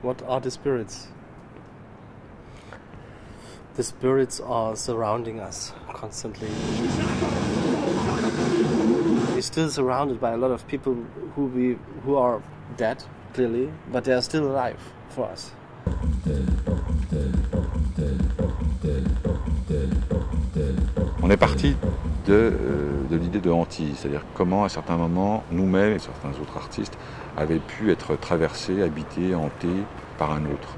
What are the spirits? The spirits are surrounding us constantly. We're still surrounded by a lot of people who we who are dead, clearly, but they are still alive for us. On est parti de, euh, de l'idée de hantise, c'est-à-dire comment à certains moments, nous-mêmes et certains autres artistes avaient pu être traversés, habités, hantés par un autre.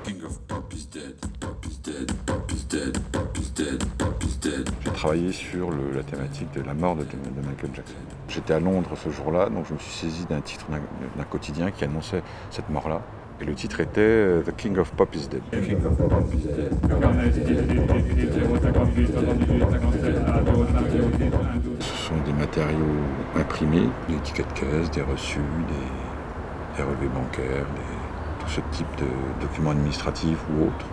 J'ai travaillé sur le- la thématique de la mort de, de Michael Jackson. J'étais à Londres ce jour-là, donc je me suis saisi d'un titre d'un d'un quotidien qui annonçait cette mort-là. Et le titre était euh, The King of Pop is Dead. Ce sont des matériaux imprimés, des tickets de caisse, des reçus, des, des relevés bancaires, des- tout ce type de documents administratifs ou autres.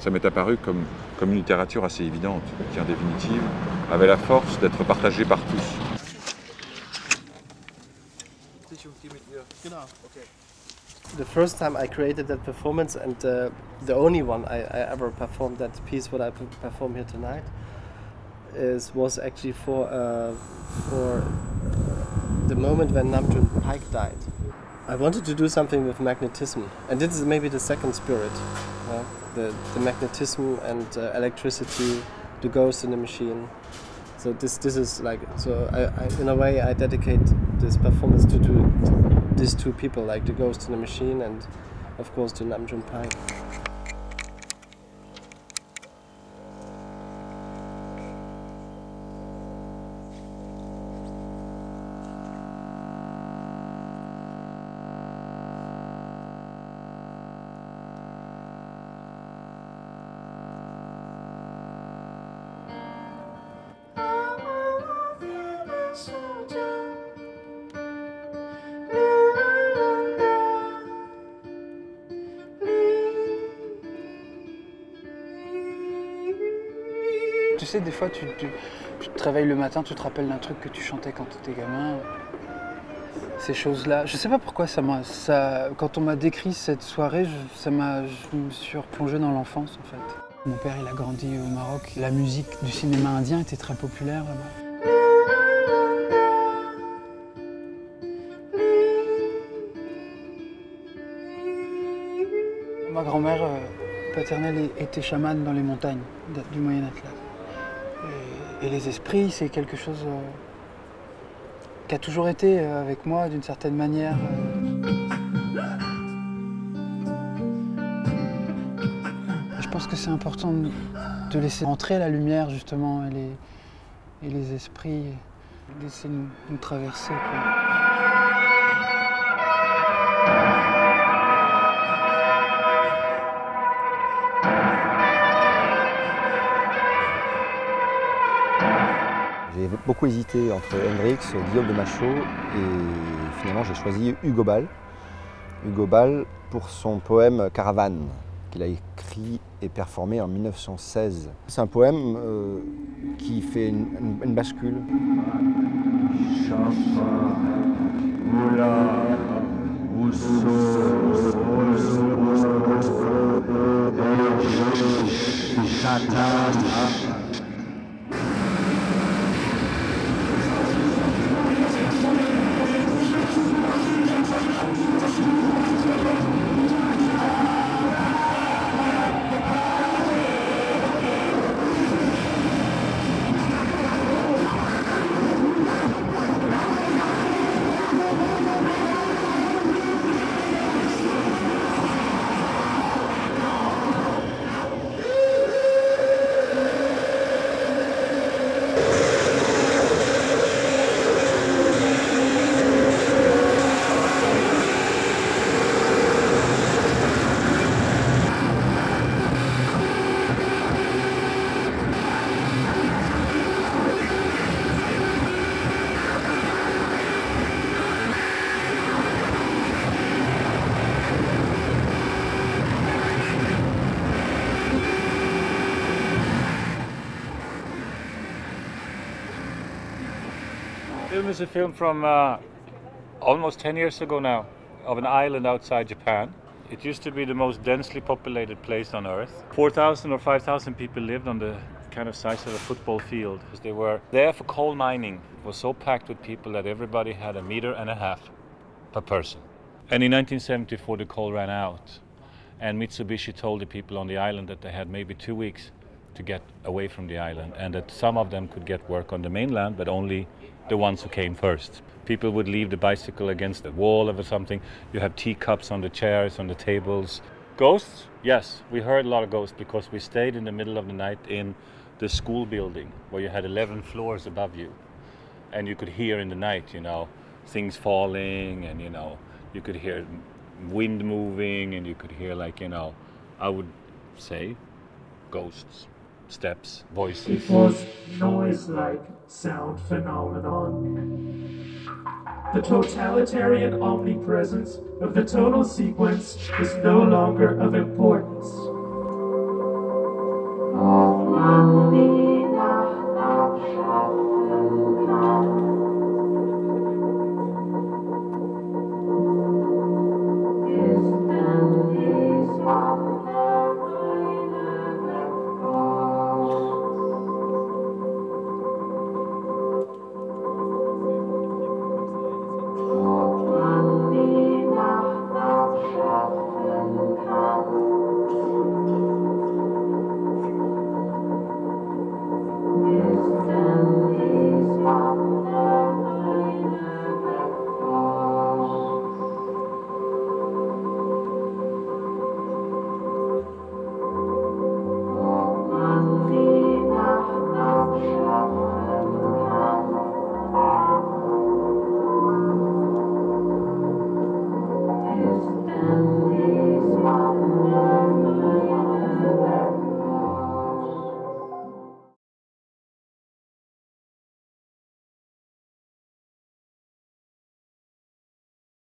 Ça m'est apparu comme, comme une littérature assez évidente, qui en définitive avait la force d'être partagée par tous. The first time I created that performance, and uh, the only one I, I ever performed that piece, what I perform here tonight, is was actually for uh, for the moment when Nam June Paik died. I wanted to do something with magnetism, and this is maybe the second spirit, yeah? the the magnetism and uh, electricity, the ghost in the machine. So this this is like so I, I in a way I dedicate this performance to do these two people like the ghost in the machine and of course to Nam June Paik. Tu sais, des fois, tu, tu- tu te réveilles le matin, tu te rappelles d'un truc que tu chantais quand tu étais gamin. Ces choses-là. Je sais pas pourquoi ça m'a. Ça, quand on m'a décrit cette soirée, je, ça m'a, je me suis replongé dans l'enfance en fait. Mon père, il a grandi au Maroc. La musique du cinéma indien était très populaire là-bas. Ma grand-mère euh, paternelle était chamane dans les montagnes du Moyen Atlas. Et, les esprits, c'est quelque chose euh, qui a toujours été euh, avec moi d'une certaine manière. euh. Je pense que c'est important de- laisser entrer la lumière justement et les, et esprits, laisser nous, traverser. Beaucoup hésité entre Hendrix, Guillaume de Machaut et finalement j'ai choisi Hugo Ball. Hugo Ball pour son poème Caravane qu'il a écrit et performé en 1916. C'est un poème euh, qui fait une, bascule. Film is a film from uh, almost 10 years ago now, of an island outside Japan. It used to be the most densely populated place on earth. 4,000 or 5,000 people lived on the kind of size of a football field. Because they were there for coal mining. It was so packed with people that everybody had a meter and a half per person. And in 1974, the coal ran out. And Mitsubishi told the people on the island that they had maybe two weeks to get away from the island and that some of them could get work on the mainland, but only the ones who came first. People would leave the bicycle against the wall or something. You have teacups on the chairs, on the tables. Ghosts? Yes, we heard a lot of ghosts because we stayed in the middle of the night in the school building where you had 11 floors above you. And you could hear in the night, you know, things falling and, you know, you could hear wind moving and you could hear, like, you know, I would say ghosts steps, voices. It was noise-like sound phenomenon. The totalitarian omnipresence of the tonal sequence is no longer of importance.